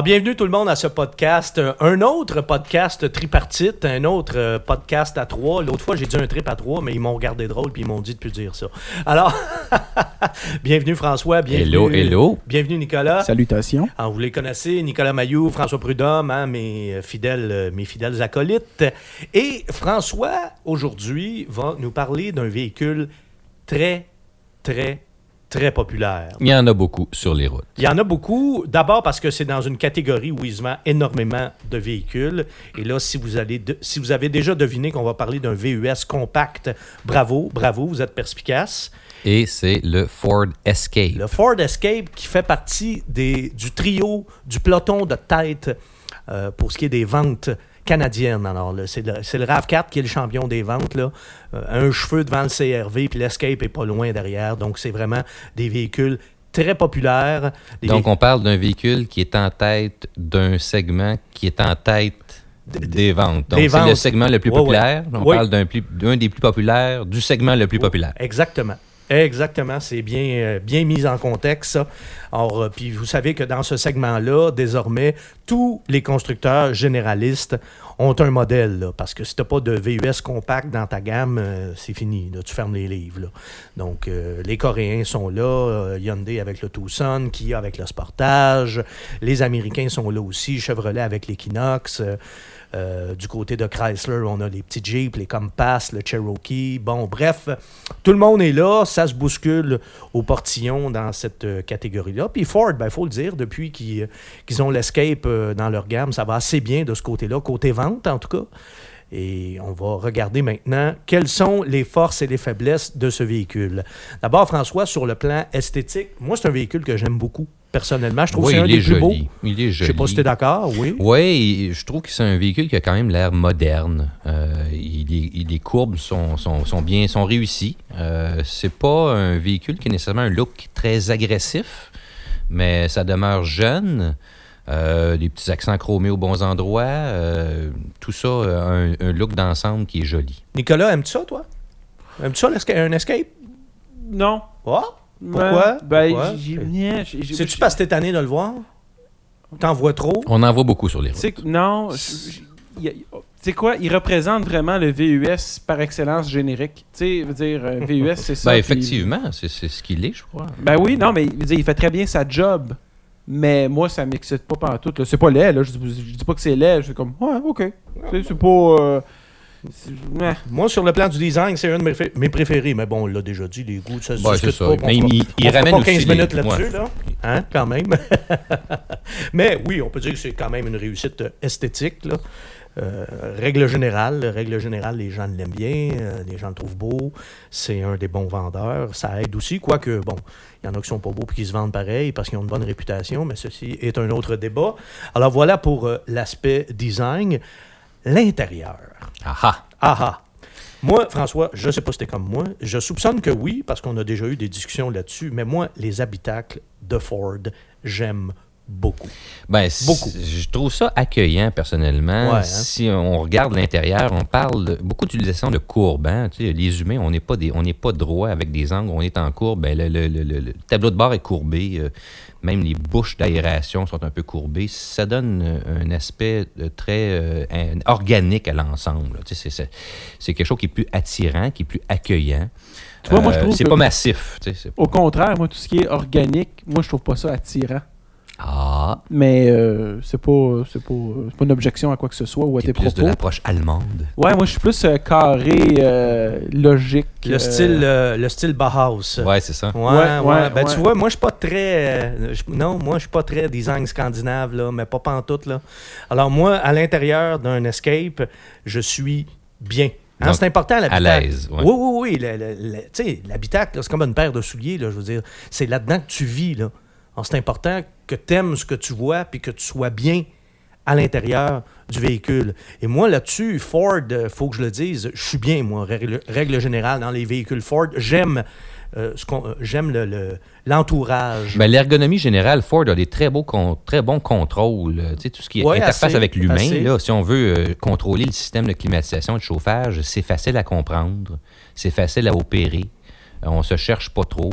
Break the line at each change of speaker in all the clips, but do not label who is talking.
Ah, bienvenue tout le monde à ce podcast. Un autre podcast tripartite, un autre euh, podcast à trois. L'autre fois, j'ai dit un trip à trois, mais ils m'ont regardé drôle puis ils m'ont dit de plus dire ça. Alors, bienvenue François, bienvenue.
Hello, hello.
Bienvenue Nicolas.
Salutations.
Alors, vous les connaissez, Nicolas Mayou, François Prudhomme, hein, mes, euh, fidèles, euh, mes fidèles acolytes. Et François, aujourd'hui, va nous parler d'un véhicule très, très, très populaire.
Il y en a beaucoup sur les routes.
Il y en a beaucoup. D'abord parce que c'est dans une catégorie où il se vend énormément de véhicules. Et là, si vous, allez de- si vous avez déjà deviné qu'on va parler d'un VUS compact, bravo, bravo, vous êtes perspicace.
Et c'est le Ford Escape.
Le Ford Escape qui fait partie des, du trio, du peloton de tête euh, pour ce qui est des ventes canadiennes. Alors, c'est le, c'est le RAV4 qui est le champion des ventes. Là. Euh, un cheveu devant le CRV, puis l'Escape est pas loin derrière. Donc, c'est vraiment des véhicules très populaires. Des
Donc, on parle d'un véhicule qui est en tête d'un segment qui est en tête des ventes. Donc, c'est le segment le plus
Ouais, ouais.
populaire. On
Oui.
parle d'un des plus populaires, du segment le plus populaire.
Exactement. Exactement, c'est bien, euh, bien mis en contexte. ça. Alors, euh, puis vous savez que dans ce segment-là, désormais, tous les constructeurs généralistes ont un modèle, parce que si tu n'as pas de VUS compact dans ta gamme, euh, c'est fini, tu fermes les livres. Donc, les Coréens sont là, Hyundai avec le Tucson, Kia avec le Sportage, les Américains sont là aussi, Chevrolet avec l'Equinox. Euh, euh, du côté de Chrysler, on a les petits Jeeps, les Compass, le Cherokee. Bon, bref, tout le monde est là, ça se bouscule au portillon dans cette euh, catégorie-là. Puis Ford, il faut le dire, depuis qu'ils qu'ils ont l'Escape euh, dans leur gamme, ça va assez bien de ce côté-là, côté vente en tout cas. Et on va regarder maintenant quelles sont les forces et les faiblesses de ce véhicule. D'abord, François, sur le plan esthétique, moi, c'est un véhicule que j'aime beaucoup. Personnonnellement, je trouve que c'est un
il
des plus beaux.
Il est
Je
joli.
sais pas si tu es d'accord, oui.
Oui, je trouve que c'est un véhicule qui a quand même l'air moderne. Euh, il est- il- les courbes sont, sont, sont bien, sont réussies. Euh, c'est pas un véhicule qui a nécessairement un look très agressif, mais ça demeure jeune. Euh, des petits accents chromés aux bons endroits. euh, tout ça, un, un look d'ensemble qui est joli.
Nicolas, aimes-tu ça, toi? Aimes-tu ça, un Escape?
Non.
Ah? Pourquoi?
Ben,
Pourquoi?
j'ai- j'ai-
C'est-tu parce que t'es tanné de le voir? T'en vois trop?
On en voit beaucoup sur les routes.
Non. Tu sais quoi, il représente vraiment le VUS par excellence générique. Tu sais, veut dire, un VUS, c'est ça.
Ben, effectivement, c'est c'est ce qu'il est, je crois.
Ben oui, non, mais il, veut dire, il fait très bien sa job. Mais moi, ça m'excite pas pantoute. là. C'est pas laid, là. Je, dis- je dis pas que c'est laid. Je suis comme, ouais, ok. Tu sais, C'est pas. euh, ouais.
Moi, sur le plan du design, c'est un de mes, fé- mes préférés. Mais bon, on l'a déjà dit, les goûts, ça se
Ouais,
discute pas. puis
Mais il, il ramène
pas
aussi
15
les-
minutes là-dessus,
ouais.
là. Hein, quand même. Mais oui, on peut dire que c'est quand même une réussite euh, esthétique, là. Euh, règle générale, règle générale, les gens l'aiment bien, euh, les gens le trouvent beau, c'est un des bons vendeurs, ça aide aussi, quoique, bon, il y en a qui sont pas beaux et qui se vendent pareil parce qu'ils ont une bonne réputation, mais ceci est un autre débat. Alors voilà pour euh, l'aspect design. L'intérieur.
Ah ah.
Ah ah. Moi, François, je ne sais pas si c'était comme moi. Je soupçonne que oui, parce qu'on a déjà eu des discussions là-dessus. Mais moi, les habitacles de Ford, j'aime beaucoup.
Ben,
Beaucoup.
Je trouve ça accueillant personnellement.
Ouais, hein.
Si on regarde l'intérieur, on parle de, beaucoup d'utilisation de courbes. hein. Tu sais, les humains, on n'est pas des, on n'est pas droit avec des angles, on est en courbe. Ben, le, le- le- le- le tableau de bord est courbé. Même les bouches d'aération sont un peu courbées. Ça donne euh, un aspect euh, très euh, organique à l'ensemble. là. Tu sais, C'est quelque chose qui est plus attirant, qui est plus accueillant.
Tu vois, moi, je trouve
c'est pas massif. tu sais, c'est-
Au contraire, moi, tout ce qui est organique, moi, je trouve pas ça attirant.
Ah,
Mais euh, c'est pas, c'est pas, c'est pas une objection à quoi que ce soit ou à
c'est
tes
plus de l'approche allemande.
Ouais, moi, je suis plus euh, carré, euh, logique.
Le
euh,
style, euh, le style Bauhaus.
Ouais, c'est ça.
Ouais,
Ouais,
Ben,
ouais.
tu vois, moi, je suis pas très. euh, je- non, moi, je suis pas très design scandinave, là, mais pas pantoute, là. Alors, moi, à l'intérieur d'un escape, je suis bien. Hein,
Donc,
c'est important,
À
l'habitacle.
l'aise. ouais.
Oui, oui, oui. le- le- le- tu sais, l'habitacle, là, c'est comme une paire de souliers, là, je veux dire. C'est là-dedans que tu vis, là. C'est important que tu aimes ce que tu vois puis que tu sois bien à l'intérieur du véhicule. Et moi, là-dessus, Ford, il faut que je le dise, je suis bien, moi, règle, règle générale, dans les véhicules Ford. J'aime euh, ce qu'on- euh, j'aime le- le- l'entourage.
Ben, L'ergonomie générale, Ford a des très, beaux très bons contrôles. euh, Tu sais, tout ce qui est
Ouais,
interface
assez,
avec l'humain, si on veut euh, contrôler le système de climatisation et de chauffage, c'est facile à comprendre, c'est facile à opérer. On se cherche pas trop.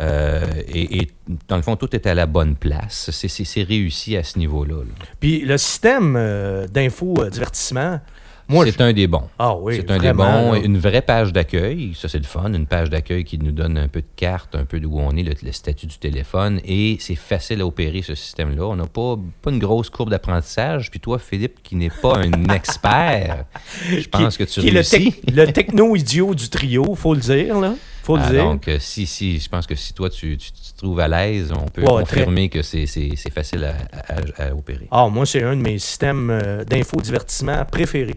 Euh, et, et dans le fond, tout est à la bonne place. C'est- réussi à ce niveau-là. là.
Puis le système euh, d'info-divertissement, moi,
C'est
je-
un des bons.
Ah oui,
c'est un des bons.
là.
Une vraie page d'accueil, ça c'est le fun. Une page d'accueil qui nous donne un peu de carte, un peu d'où on est, le, le statut du téléphone. Et c'est facile à opérer ce système-là. On n'a pas, pas une grosse courbe d'apprentissage. Puis toi, Philippe, qui n'est pas un expert, je pense que tu
qui est le techno-idiot du trio, faut le dire, là. Faut le
Ah,
dire.
donc, euh, si, si, je pense que si toi, tu, tu- tu te trouves à l'aise, on peut
Ouais,
confirmer que c'est c'est- c'est facile à, à- à opérer.
Ah, moi, c'est un de mes systèmes euh, d'infodivertissement préférés.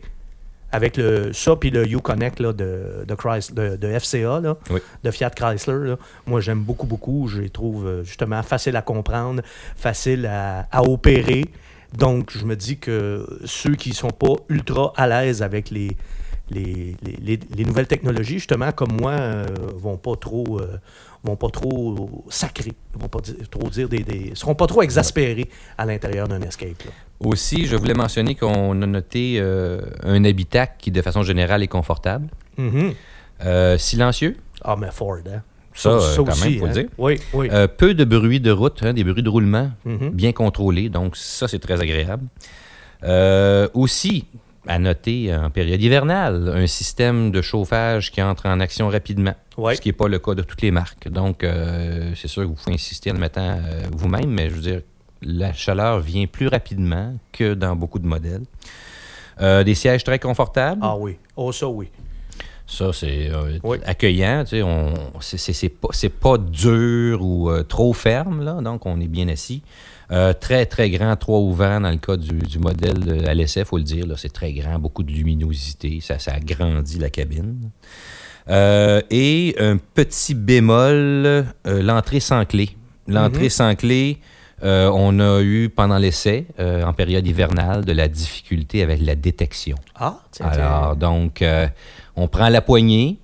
Avec le, ça, puis le Uconnect là, de, de, Chrys- de, de FCA, là,
Oui.
de Fiat Chrysler. là. Moi, j'aime beaucoup, beaucoup. Je les trouve euh, justement facile à comprendre, facile à, à opérer. Donc, je me dis que ceux qui ne sont pas ultra à l'aise avec les, les, les- les- les nouvelles technologies, justement, comme moi, euh, vont pas trop... euh, vont pas trop sacrer, vont pas dire- trop dire des, des- seront pas trop exaspérés à l'intérieur d'un escape. là.
Aussi, je voulais mentionner qu'on a noté euh, un habitacle qui, de façon générale, est confortable.
Mhm.
Euh, silencieux,
Ah, mais Ford, hein?
ça, euh, quand même, faut le
hein?
dire.
Oui, oui.
Peu de bruit de route, hein, des bruits de roulement
Mhm.
bien contrôlés, donc ça, c'est très agréable. Aussi, à noter en période hivernale, un système de chauffage qui entre en action rapidement,
Ouais.
ce qui n'est pas le cas de toutes les marques. Donc, euh, c'est sûr que vous pouvez insister en le mettant euh, vous-même, mais je veux dire, la chaleur vient plus rapidement que dans beaucoup de modèles. Euh, des sièges très confortables.
Ah oui. Oh, ça, oui.
Ça, c'est euh,
Oui.
accueillant. Tu sais, on, c'est, c'est- c'est pas, c'est pas dur ou euh, trop ferme, là, donc on est bien assis. Euh, très, très grand, trois ouverts dans le cas du, du modèle de LSF, il faut le dire. Là, c'est très grand, beaucoup de luminosité, ça, ça agrandit la cabine. Euh, et un petit bémol, euh, l'entrée sans clé. L'entrée
Mhm.
sans clé, euh, on a eu pendant l'essai, en période hivernale, de la difficulté avec la détection.
Ah, tiens,
Alors, donc, on prend la poignée.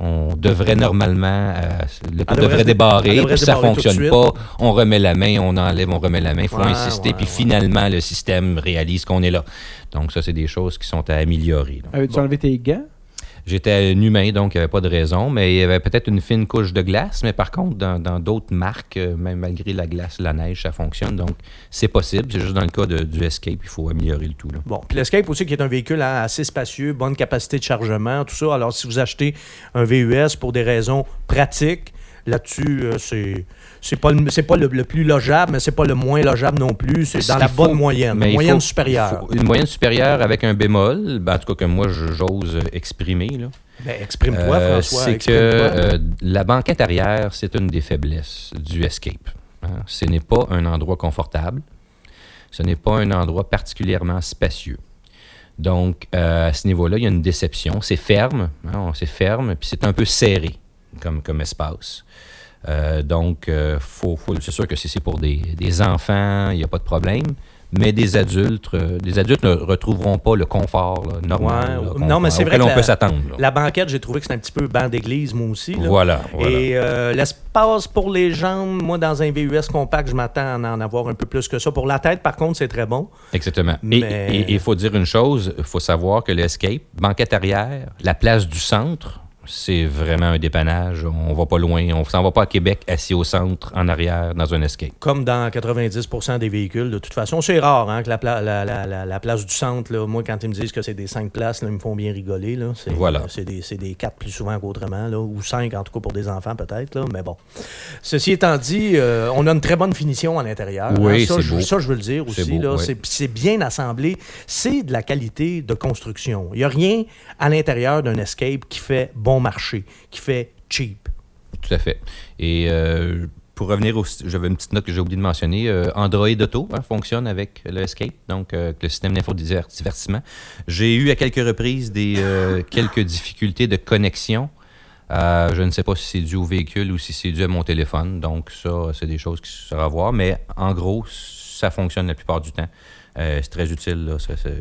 On devrait normalement, euh, le tout
devrait
débarrer,
devrait
puis
se
ça
de
fonctionne pas. On remet la main, on enlève, on remet la main. Il faut
Ouais,
insister,
ouais,
puis
ouais.
finalement, le système réalise qu'on est là. Donc, ça, c'est des choses qui sont à améliorer.
enlevé tes gants?
J'étais un humain, donc il n'y avait pas de raison, mais il y avait peut-être une fine couche de glace. Mais par contre, dans d'autres marques, euh, même malgré la glace, la neige, ça fonctionne. Donc, c'est possible. C'est juste dans le cas du Escape, il faut améliorer le tout. là.
Bon, puis l'Escape aussi, qui est un véhicule assez spacieux, bonne capacité de chargement, tout ça. Alors, si vous achetez un VUS pour des raisons pratiques, là-dessus, euh, c'est c'est pas, le, c'est pas le, le plus logeable, mais c'est pas le moins logeable non plus. C'est
Ce
dans la
faut-
bonne moyenne,
mais
moyenne
faut-
supérieure.
faut- une moyenne supérieure avec un bémol, ben, en tout cas que moi j'ose exprimer. là.
Ben, exprime-toi,
Euh,
François.
c'est que euh, la banquette arrière, c'est une des faiblesses du Escape. hein. Ce n'est pas un endroit confortable. Ce n'est pas un endroit particulièrement spacieux. Donc, euh, à ce niveau-là, il y a une déception. C'est ferme, hein, c'est ferme, puis c'est un peu serré comme, comme espace. Euh, donc, euh, faut, faut- c'est sûr que si c'est pour des, des enfants, il n'y a pas de problème. Mais des adultes, euh, des adultes ne retrouveront pas le confort là, normal
Ouais,
là,
non, mais c'est vrai que
on
la-
peut s'attendre.
La banquette, j'ai trouvé que c'était un petit peu banc d'église, moi aussi. là.
Voilà, voilà.
Et euh, l'espace pour les jambes, moi, dans un VUS compact, je m'attends à en avoir un peu plus que ça. Pour la tête, par contre, c'est très bon.
Exactement. Et
Mais-
il faut dire une chose, il faut savoir que l'Escape, banquette arrière, la place du centre, c'est vraiment un dépannage. On va pas loin. On s'en va pas à Québec assis au centre, en arrière, dans un Escape.
Comme dans 90% des véhicules, de toute façon. C'est rare hein, que la, pla- la- la- la- la place du centre, là, moi, quand ils me disent que c'est des 5 places, là, ils me font bien rigoler. Là. C'est,
Voilà.
C'est des, des 4 plus souvent qu'autrement, ou 5 en tout cas pour des enfants peut-être. Là, mais bon. Ceci étant dit, euh, on a une très bonne finition à l'intérieur.
Oui,
hein. ça,
c'est
je,
beau.
ça, je veux le dire aussi. là.
oui.
c'est, c'est bien assemblé. C'est de la qualité de construction. Il n'y a rien à l'intérieur d'un Escape qui fait bon marché, qui fait cheap.
Tout à fait. Et euh, pour revenir. J'avais une petite note que j'ai oublié de mentionner. euh, Android Auto hein, fonctionne avec le Escape, donc euh, le système d'infodivertissement. J'ai eu à quelques reprises des euh, quelques difficultés de connexion. Je ne sais pas si c'est dû au véhicule ou si c'est dû à mon téléphone. Donc ça, c'est des choses qui sera à voir. Mais en gros, ça fonctionne la plupart du temps. Euh, c'est très utile là,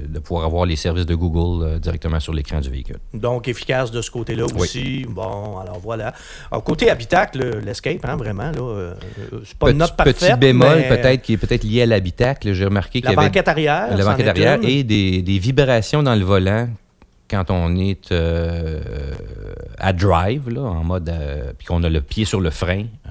de pouvoir avoir les services de Google euh, directement sur l'écran du véhicule.
Donc, efficace de ce côté-là
Oui.
aussi. Bon, alors voilà. Alors, côté habitacle, le- l'escape, hein, vraiment, là, euh, c'est pas
Petit,
une note
petit
parfaite.
bémol
mais
peut-être qui est peut-être lié à l'habitacle. J'ai remarqué qu'il
La
y avait
banquette arrière.
la banquette arrière et des, des vibrations dans le volant quand on est euh, à drive, là, en mode, euh, puis qu'on a le pied sur le frein, euh,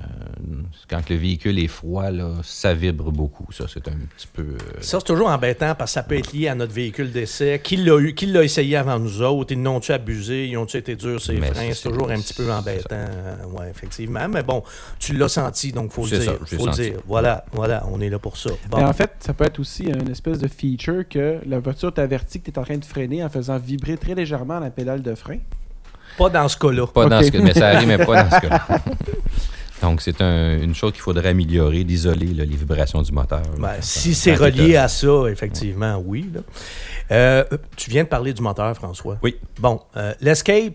quand le véhicule est froid, là, ça vibre beaucoup. Ça, c'est un petit peu. euh,
Ça, c'est toujours embêtant parce que ça peut être lié à notre véhicule d'essai. Qui l'a eu, qui l'a essayé avant nous autres? Ils n'ont-tu abusé? Ils ont-tu été durs ces
Mais
freins?
c'est-
toujours un petit peu embêtant. Ouais, effectivement. Mais bon, tu l'as senti, donc faut le
C'est
dire.
ça,
faut le
senti.
dire. Voilà, voilà, on est là pour ça. Bon.
Mais en fait, ça peut être aussi une espèce de feature que la voiture t'avertit que tu es en train de freiner en faisant vibrer très légèrement la pédale de frein.
Pas dans ce cas-là.
Pas dans ce cas, mais ça arrive, mais pas dans ce cas. Donc, c'est un- une chose qu'il faudrait améliorer, d'isoler les vibrations du moteur.
Ben, si c'est relié à ça, effectivement, oui. là. Euh, tu viens de parler du moteur, François.
Oui.
Bon, euh, l'Escape,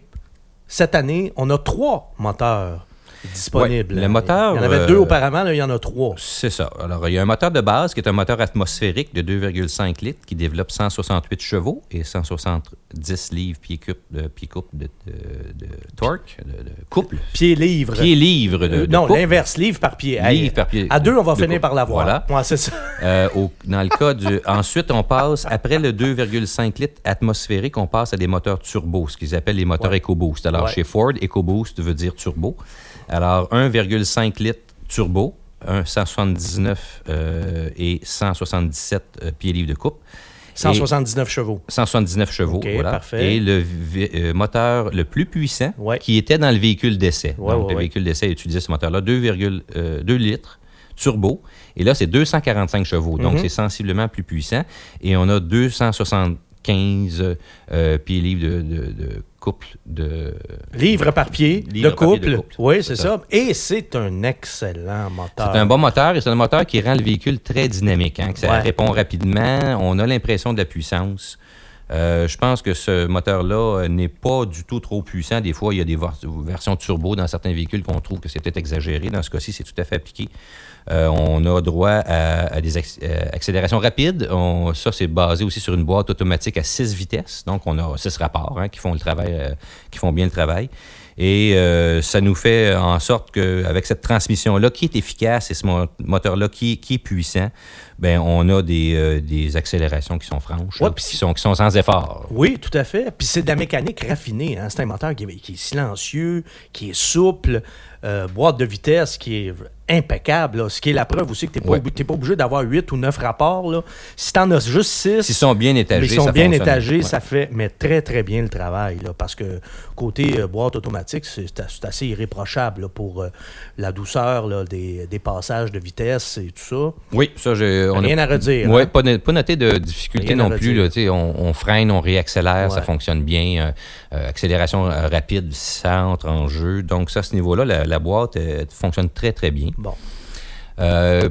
cette année, on a trois moteurs disponibles.
Ouais, le moteur,
Il y en avait
euh,
deux auparavant, là, il y en a trois.
C'est ça. Alors, il y a un moteur de base qui est un moteur atmosphérique de 2,5 litres qui développe 168 chevaux et 170 livres pieds-cubes de, pieds couple de, de- de torque, de, de couple. Pieds-livres de,
Euh, non, l'inverse, livre par pied.
Livre par pied.
À deux, on va finir
couple.
par l'avoir.
Voilà.
Ouais, c'est ça.
Euh, au- dans le cas du. Ensuite, on passe, après le 2,5 litres atmosphérique, on passe à des moteurs turbo, ce qu'ils appellent les moteurs. EcoBoost. Alors,
Ouais.
chez Ford, EcoBoost veut dire turbo. Alors, 1,5 litres turbo, un 179 euh, et 177 euh, pieds-livres de coupe.
179 chevaux.
179 chevaux,
OK,
voilà.
parfait.
Et le euh, moteur le plus puissant
Ouais.
qui était dans le véhicule d'essai.
Ouais,
Donc,
ouais,
le véhicule d'essai utilisait ce moteur-là, 2,2 litres turbo. Et là, c'est 245 chevaux. Donc,
Mhm.
c'est sensiblement plus puissant. Et on a 275 euh, pieds-livres de, de, de couple de...
Livre par pied,
Livre
de couple.
de couple.
Oui, c'est ça. Et c'est un excellent moteur.
C'est un bon moteur et c'est un moteur qui rend le véhicule très dynamique, hein, que ça
Ouais.
répond rapidement. On a l'impression de la puissance. Euh, je pense que ce moteur-là euh, n'est pas du tout trop puissant. Des fois, il y a des versions turbo dans certains véhicules qu'on trouve que c'est peut-être exagéré. Dans ce cas-ci, c'est tout à fait appliqué. Euh, on a droit à, à des acc- euh, accélérations rapides. On- ça, c'est basé aussi sur une boîte automatique à 6 vitesses. Donc, on a 6 rapports hein, qui font le travail, euh, qui font bien le travail. Et euh, ça nous fait en sorte qu'avec cette transmission-là qui est efficace et ce mo- moteur-là qui, qui est puissant, ben on a des, euh, des accélérations qui sont franches,
Ouais,
là,
puis
qui, sont, qui sont sans effort.
Oui, tout à fait. Puis c'est de la mécanique raffinée. Hein? C'est un moteur qui est, qui est silencieux, qui est souple, euh, boîte de vitesse qui est impeccable. là. Ce qui est la preuve aussi que tu n'es pas,
Ouais.
obligé d'avoir 8 ou 9 rapports. Là. Si tu en as juste 6,
S'ils sont bien étagés,
ils sont
ça
bien
fonctionne.
étagés,
Ouais.
ça fait mais très très bien le travail. Là, parce que côté euh, boîte automatique, c'est assez irréprochable pour euh, la douceur là, des, des passages de vitesse et tout ça.
Oui, ça, j'ai- on
Rien
a
à redire.
Ouais,
hein?
pas, pas noté de difficulté
Rien
non plus. Là, on, on freine, on réaccélère, ça fonctionne bien. euh, accélération rapide, ça entre en jeu. Donc, ça, à ce niveau-là, la, la boîte fonctionne très, très bien.
Bon.
Euh,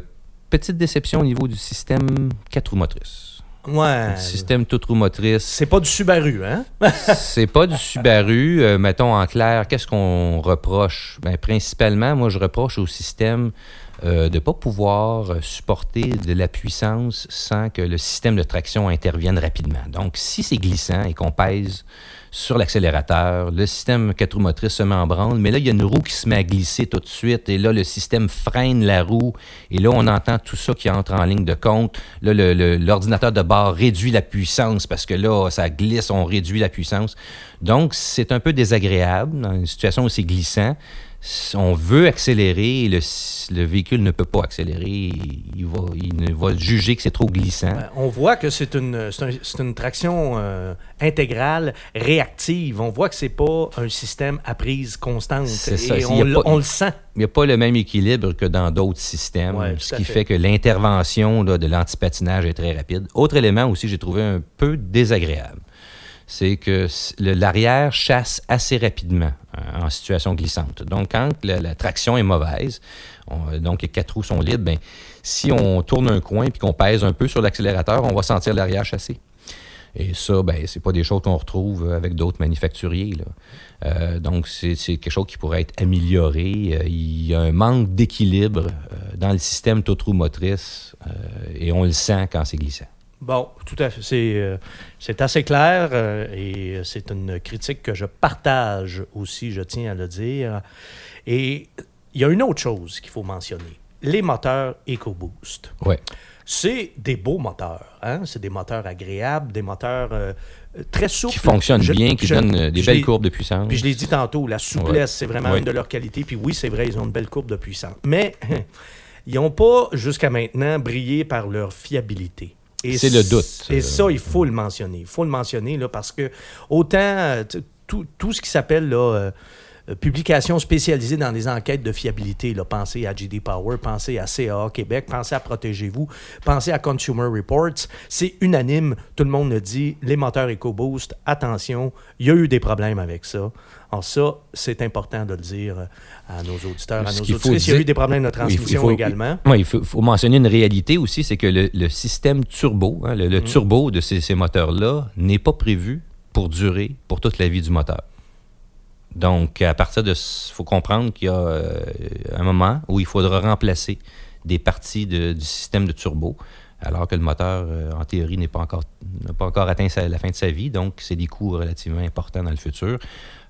petite déception au niveau du système 4 roues motrices.
Ouais.
Le système toute roue motrice,
C'est pas du Subaru, hein?
c'est pas du Subaru. Euh, mettons en clair, qu'est-ce qu'on reproche? Ben, principalement, moi, je reproche au système euh, de ne pas pouvoir supporter de la puissance sans que le système de traction intervienne rapidement. Donc, si c'est glissant et qu'on pèse sur l'accélérateur, le système 4 roues motrices se met en branle, mais là, il y a une roue qui se met à glisser tout de suite, et là, le système freine la roue, et là, on entend tout ça qui entre en ligne de compte. Là, l'ordinateur de bord réduit la puissance parce que là, ça glisse, on réduit la puissance. Donc, c'est un peu désagréable dans une situation où c'est glissant. On veut accélérer et le, le véhicule ne peut pas accélérer. Il va, il va juger que c'est trop glissant.
Ben, On voit que c'est une, un- une traction euh, intégrale, réactive. On voit que c'est pas un système à prise constante.
C'est ça.
Et on,
pas-
on le sent.
Il n'y a pas le même équilibre que dans d'autres systèmes,
Ouais,
ce qui
fait.
fait, que l'intervention de l'antipatinage est très rapide. Autre élément aussi, j'ai trouvé un peu désagréable, c'est que l'arrière chasse assez rapidement hein, en situation glissante. Donc, quand la, traction est mauvaise, on- donc les quatre roues sont libres, ben, si on tourne un coin et qu'on pèse un peu sur l'accélérateur, on va sentir l'arrière chasser. Et ça, ben, c'est pas des choses qu'on retrouve avec d'autres manufacturiers. Euh, donc, c'est quelque chose qui pourrait être amélioré. Euh, il y a un manque d'équilibre euh, dans le système toute roue motrice euh, et on le sent quand c'est glissant.
Bon, tout à fait. C'est euh, c'est assez clair euh, et c'est une critique que je partage aussi, je tiens à le dire. Et il y a une autre chose qu'il faut mentionner. les moteurs EcoBoost.
Ouais.
C'est des beaux moteurs. Hein? C'est des moteurs agréables, des moteurs euh, très souples.
Qui fonctionnent
Je-
bien, qui
je-
donnent des belles courbes de puissance.
Puis je l'ai dit tantôt, la souplesse,
Ouais.
c'est vraiment
Ouais.
une de leurs qualités. Puis oui, c'est vrai, ils ont une belle courbe de puissance. Mais ils n'ont pas, jusqu'à maintenant, brillé par leur fiabilité. Et
C'est le doute.
Et
Euh,
ça, il faut le mentionner. Il faut le mentionner là, parce que autant euh, tout, tout ce qui s'appelle là, euh, euh, publication spécialisée dans les enquêtes de fiabilité, là, pensez à GD Power, pensez à CAA Québec, pensez à Protégez-vous, pensez à Consumer Reports, c'est unanime. Tout le monde le dit, les moteurs EcoBoost, attention, il y a eu des problèmes avec ça. Alors ça, c'est important de le dire euh, à nos auditeurs, à nos auditrices. Il y a
dire-
eu des problèmes de
Oui, il faut-
transmission
faut-
également.
Oui, il faut, faut mentionner une réalité aussi, c'est que le, le système turbo, hein, le,
Mm.
turbo de ces, ces moteurs-là, n'est pas prévu pour durer pour toute la vie du moteur. Donc, à partir de... Il faut comprendre qu'il y a euh, un moment où il faudra remplacer des parties du système de turbo, alors que le moteur, euh, en théorie, n'est pas encore, n'a pas encore atteint la fin de sa vie. Donc, c'est des coûts relativement importants dans le futur.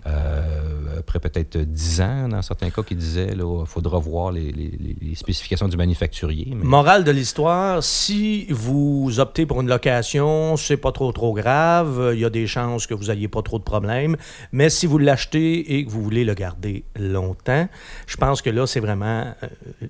Euh, après peut-être 10 ans, dans certains cas, qui disaient il faudra voir les, spécifications du manufacturier. mais-
Morale de l'histoire, si vous optez pour une location, c'est pas trop trop grave. Il y a des chances que vous n'ayez pas trop de problèmes. Mais si vous l'achetez et que vous voulez le garder longtemps, je pense que là, c'est vraiment. euh,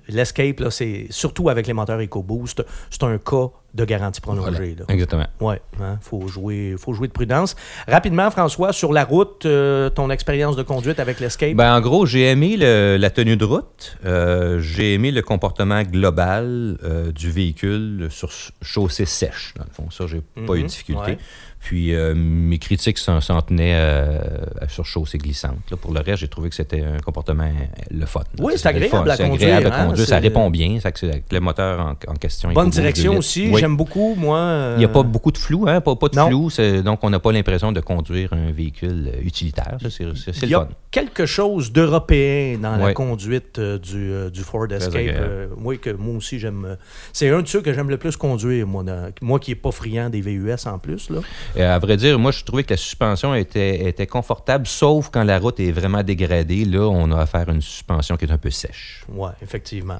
L'escape, surtout avec les moteurs EcoBoost, c'est un cas de garantie prolongée. là.
Exactement.
Oui, il faut, jouer, faut jouer de prudence. Rapidement, François, sur la route, euh, ton expérience de conduite avec l'Escape?
Ben, en gros, j'ai aimé le- la tenue de route. Euh, j'ai aimé le comportement global euh, du véhicule sur ch- chaussée sèche. Dans le fond, ça, j'ai pas eu de difficulté.
ouais.
Puis euh, mes critiques s'en, tenaient euh, sur chaussée glissante. là. Pour le reste, j'ai trouvé que c'était un comportement euh, le fun.
Oui, c'est agréable à
C'est
conduire,
agréable à
hein,
conduire. Ça répond bien. Ça, le moteur en, en question.
Bonne direction
2
aussi.
Oui.
J'aime beaucoup, moi. euh,
Il n'y a pas beaucoup de flou, hein? pas, pas de
Non.
flou. Donc, on n'a pas l'impression de conduire un véhicule utilitaire. Ça, c'est,
Il y a quelque chose d'européen dans la conduite du, du Ford Escape. oui, que moi aussi, j'aime. C'est un de ceux que j'aime le plus conduire, moi. dans- moi qui n'ai pas friand des VUS en plus. Là.
À vrai dire, moi, je trouvais que la suspension était, était confortable, sauf quand la route est vraiment dégradée. Là, on a affaire à une suspension qui est un peu sèche.
Oui, effectivement.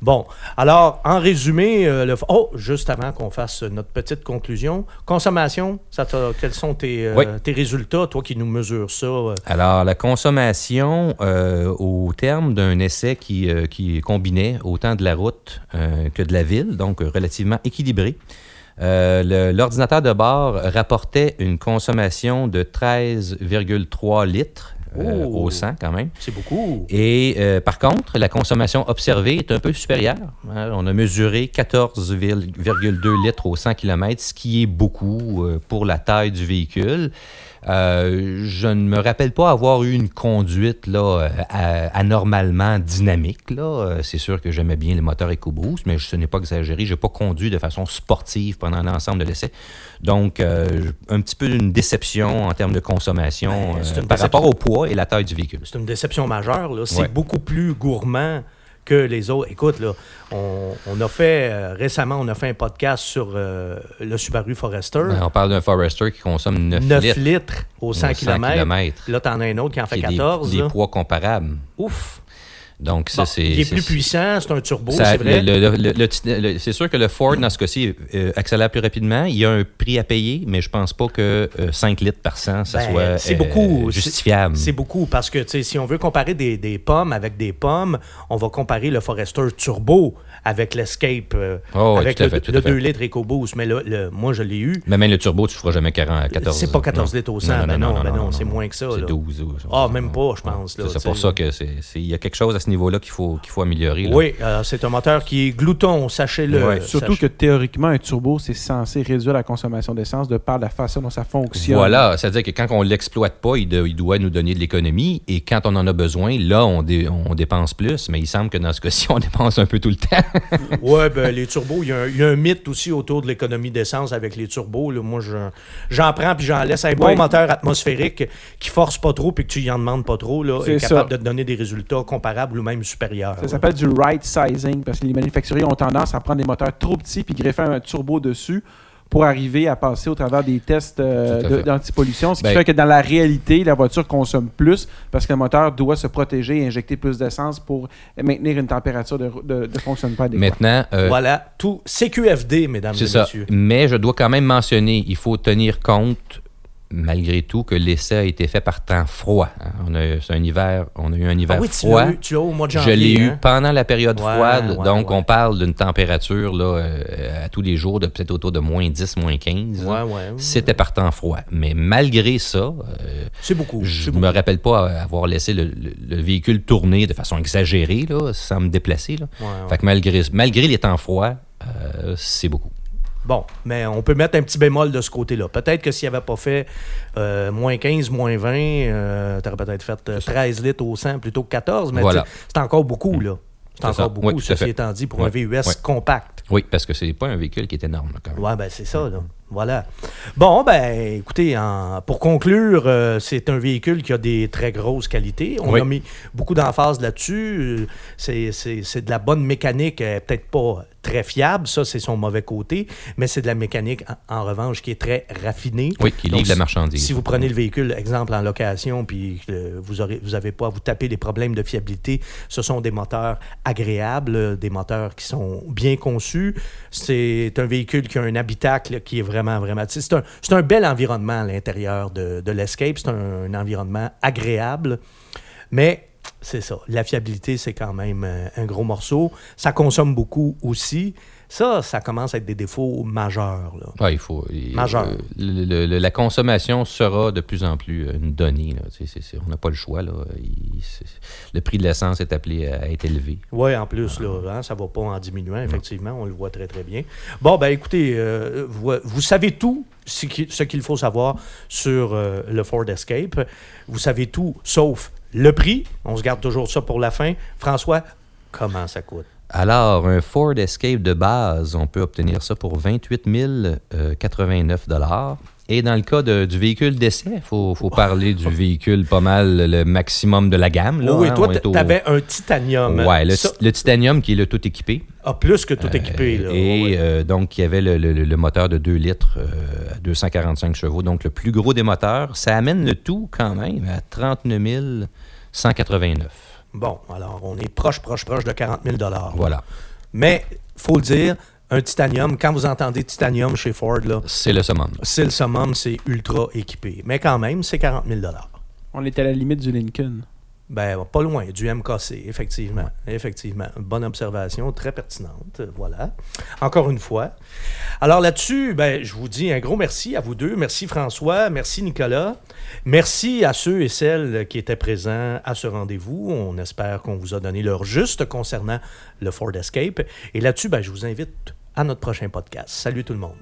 Bon, alors, en résumé, euh, le... oh, juste avant qu'on fasse notre petite conclusion, consommation, ça quels sont tes, euh,
Oui.
tes résultats, toi qui nous mesures ça? euh,
Alors, la consommation, au terme d'un essai qui, qui combinait autant de la route que de la ville, donc relativement équilibré, euh, l'ordinateur de bord rapportait une consommation de 13,3 litres euh,
Oh.
au 100 quand même.
C'est beaucoup.
Et euh, par contre, la consommation observée est un peu supérieure. hein. On a mesuré 14,2 litres au 100 km, ce qui est beaucoup euh, pour la taille du véhicule. Euh, je ne me rappelle pas avoir eu une conduite là, euh, anormalement dynamique. Là. Euh, C'est sûr que j'aimais bien les moteurs EcoBoost, mais ce n'est pas exagéré. Je n'ai pas conduit de façon sportive pendant l'ensemble de l'essai. Donc, euh, un petit peu une déception en termes de consommation
Ben,
euh, par
déception.
rapport au poids et la taille du véhicule.
C'est une déception majeure. là. C'est
Ouais.
beaucoup plus gourmand que les autres. Écoute, là, on, on a fait euh, récemment, on a fait un podcast sur euh, le Subaru Forester.
Ben, on parle d'un Forester qui consomme 9,
9
litres,
litres, au 100
au 100
km. Là, t'en as un autre qui en fait
qui est des-
14.
des,
là.
poids comparables.
Ouf.
Donc, ça,
Bon,
c'est.
il est plus puissant, c'est un turbo, c'est vrai.
le- le- le- le- le- c'est sûr que le Ford, dans ce cas-ci, euh, accélère plus rapidement. Il y a un prix à payer, mais je pense pas que euh, 5 litres par 100, ça
Ben,
soit euh,
beaucoup.
justifiable.
C'est beaucoup parce que si on veut comparer des, des pommes avec des pommes, on va comparer le Forester Turbo avec l'Escape, euh,
Oh,
avec le,
fait,
le
fait.
2 litres EcoBoost. Mais le, le- moi, je l'ai eu.
Mais même le turbo, tu ne feras jamais 40, 14
C'est pas 14
non.
litres au 100, ben non, ben non, c'est moins que ça,
C'est
là.
12. ou-
Ah, même pas, je pense,
C'est pour ça que c'est. c'est- Il y a quelque chose à ce niveau-là qu'il faut, qu'il faut améliorer. là.
Oui, euh, c'est un moteur qui est glouton, sachez-le.
Ouais.
Surtout que théoriquement, un turbo, c'est censé réduire la consommation d'essence de par la façon dont ça fonctionne.
Voilà, c'est-à-dire que quand on l'exploite pas, il, de- il doit nous donner de l'économie et quand on en a besoin, là, on, dé- on dépense plus, mais il semble que dans ce cas-ci, on dépense un peu tout le temps.
Oui, ben, les turbos, il y, a un- il y a un mythe aussi autour de l'économie d'essence avec les turbos. là. Moi, je- j'en prends puis j'en laisse. Un bon
Ouais.
moteur atmosphérique qui force pas trop puis que tu y en demandes pas trop là, est, capable
ça.
de te donner des résultats comparables ou même supérieurs.
Ça s'appelle du right sizing parce que les manufacturiers ont tendance à prendre des moteurs trop petits puis greffer un turbo dessus pour arriver à passer au travers des tests euh, d'antipollution. Ce qui
Ben-
fait que dans la réalité, la voiture consomme plus parce que le moteur doit se protéger et injecter plus d'essence pour maintenir une température de, de, de fonctionnement adéquate.
Maintenant, euh,
Voilà, tout CQFD, mesdames
c'est
et
ça.
messieurs.
Mais je dois quand même mentionner, il faut tenir compte, malgré tout, que l'essai a été fait par temps froid. hein. On a, c'est un hiver, on a eu un hiver
Ah oui, tu
froid.
l'as eu, tu l'as au mois de
Je
janvier.
l'ai eu
hein?
pendant la période
Ouais,
froide,
ouais,
donc
ouais.
on parle d'une température là, euh, à tous les jours de peut-être autour de moins 10, moins 15.
Ouais, ouais.
C'était par temps froid. Mais malgré ça, euh,
C'est beaucoup.
je ne
beaucoup.
me rappelle pas avoir laissé le, le- le véhicule tourner de façon exagérée, là, sans me déplacer. Là. Fait que malgré, malgré les temps froids, euh, c'est beaucoup.
Bon, mais on peut mettre un petit bémol de ce côté-là. Peut-être que s'il n'avait pas fait euh, moins 15, moins 20, euh, tu aurais peut-être fait euh, 13 litres au 100 plutôt que 14, mais
Voilà.
c'est encore beaucoup, là. C'est encore
ça.
beaucoup,
Oui,
ceci étant dit, pour un VUS compact.
Oui, parce que c'est pas un véhicule qui est énorme. là, quand même.
Ouais, ben c'est ça, là. Voilà. Bon, ben, écoutez, en- pour conclure, euh, c'est un véhicule qui a des très grosses qualités. On
Oui.
a mis beaucoup d'emphase là-dessus. Euh, C'est, de la bonne mécanique, euh, peut-être pas très fiable, ça, c'est son mauvais côté, mais c'est de la mécanique, en, en revanche, qui est très raffinée.
Oui, qui livre la marchandise.
Si vous prenez le véhicule, exemple, en location, puis que vous n'avez vous avez pas à vous taper les problèmes de fiabilité, ce sont des moteurs agréables, euh, des moteurs qui sont bien conçus. C'est un véhicule qui a un habitacle qui est vraiment, C'est un, bel environnement à l'intérieur de, l'Escape. C'est un, un environnement agréable, mais... C'est ça. La fiabilité, c'est quand même euh, un gros morceau. Ça consomme beaucoup aussi. Ça, ça commence à être des défauts majeurs. Là.
Ouais, il faut. il-
Majeur.
euh, le- le- le- la consommation sera de plus en plus euh, une donnée. là. On n'a pas le choix. Là. Il- c'est- le prix de l'essence est appelé à être élevé.
Oui, en plus, là, hein, ça ne va pas en diminuant, effectivement, on le voit très, très bien. Bon, ben écoutez, euh, vous, vous savez tout ce qui- ce qu'il faut savoir sur euh, le Ford Escape. Vous savez tout, sauf le prix. On se garde toujours ça pour la fin. François, comment ça coûte?
Alors, un Ford Escape de base, on peut obtenir ça pour 28 089 Et dans le cas de- du véhicule d'essai, il faut, faut parler du véhicule pas mal le maximum de la gamme. Là,
Oh oui,
hein.
toi,
au-
tu avais un titanium.
Ouais, le,
Ça
le titanium qui est le tout équipé.
a plus que tout équipé.
Euh,
Là.
et
Ouais.
euh, donc, il y avait le, le- le moteur de 2 litres euh, à 245 chevaux, donc le plus gros des moteurs. Ça amène le tout quand même à 39 189.
Bon, alors, on est proche, proche, proche de 40 000
Voilà.
Mais, faut le dire, un titanium, quand vous entendez titanium chez Ford, là,
C'est le summum.
c'est le summum, c'est ultra équipé. Mais quand même, c'est 40 000
On est à la limite du Lincoln.
Ben, pas loin, du MKC, effectivement. Effectivement. Bonne observation, très pertinente. Voilà. Encore une fois. Alors là-dessus, ben, je vous dis un gros merci à vous deux. Merci François, merci Nicolas. Merci à ceux et celles qui étaient présents à ce rendez-vous. On espère qu'on vous a donné l'heure juste concernant le Ford Escape. Et là-dessus, ben, je vous invite à notre prochain podcast. Salut tout le monde.